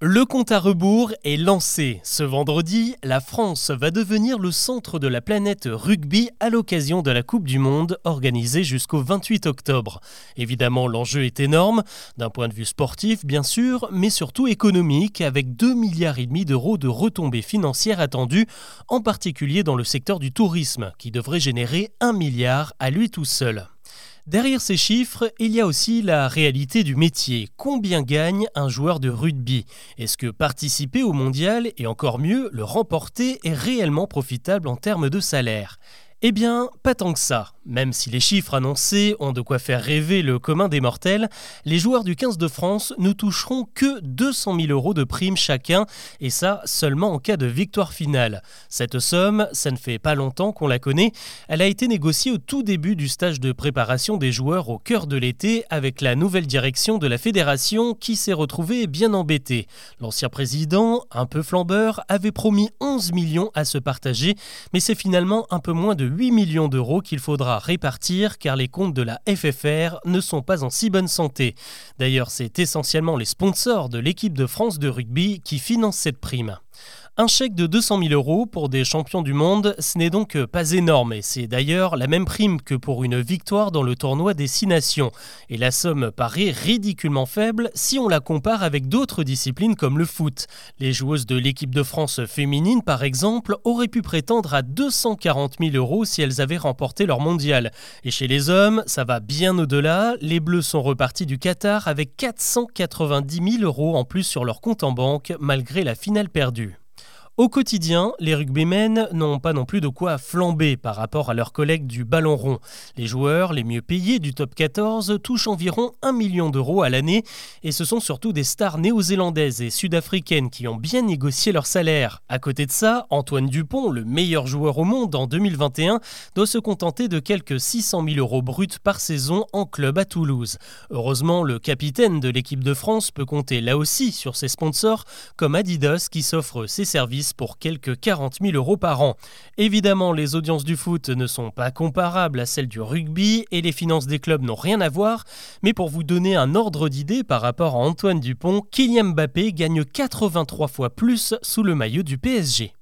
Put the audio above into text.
Le compte à rebours est lancé. Ce vendredi, la France va devenir le centre de la planète rugby à l'occasion de la Coupe du Monde organisée jusqu'au 28 octobre. Évidemment, l'enjeu est énorme, d'un point de vue sportif bien sûr, mais surtout économique, avec 2 milliards et demi d'euros de retombées financières attendues, en particulier dans le secteur du tourisme, qui devrait générer 1 milliard à lui tout seul. Derrière ces chiffres, il y a aussi la réalité du métier. Combien gagne un joueur de rugby? Est-ce que participer au mondial et encore mieux le remporter est réellement profitable en termes de salaire? Eh bien, pas tant que ça. Même si les chiffres annoncés ont de quoi faire rêver le commun des mortels, les joueurs du 15 de France ne toucheront que 200 000 euros de primes chacun, et ça seulement en cas de victoire finale. Cette somme, ça ne fait pas longtemps qu'on la connaît, elle a été négociée au tout début du stage de préparation des joueurs au cœur de l'été avec la nouvelle direction de la fédération qui s'est retrouvée bien embêtée. L'ancien président, un peu flambeur, avait promis 11 millions à se partager, mais c'est finalement un peu moins de 8 millions d'euros qu'il faudra répartir car les comptes de la FFR ne sont pas en si bonne santé. D'ailleurs, c'est essentiellement les sponsors de l'équipe de France de rugby qui financent cette prime. Un chèque de 200 000 euros pour des champions du monde, ce n'est donc pas énorme et c'est d'ailleurs la même prime que pour une victoire dans le tournoi des Six Nations. Et la somme paraît ridiculement faible si on la compare avec d'autres disciplines comme le foot. Les joueuses de l'équipe de France féminine, par exemple, auraient pu prétendre à 240 000 euros si elles avaient remporté leur mondial. Et chez les hommes, ça va bien au-delà. Les Bleus sont repartis du Qatar avec 490 000 euros en plus sur leur compte en banque malgré la finale perdue. Au quotidien, les rugbymen n'ont pas non plus de quoi flamber par rapport à leurs collègues du ballon rond. Les joueurs les mieux payés du top 14 touchent environ 1 million d'euros à l'année et ce sont surtout des stars néo-zélandaises et sud-africaines qui ont bien négocié leur salaire. À côté de ça, Antoine Dupont, le meilleur joueur au monde en 2021, doit se contenter de quelques 600 000 euros bruts par saison en club à Toulouse. Heureusement, le capitaine de l'équipe de France peut compter là aussi sur ses sponsors comme Adidas qui s'offre ses services pour quelques 40 000 euros par an. Évidemment, les audiences du foot ne sont pas comparables à celles du rugby et les finances des clubs n'ont rien à voir, mais pour vous donner un ordre d'idée par rapport à Antoine Dupont, Kylian Mbappé gagne 83 fois plus sous le maillot du PSG.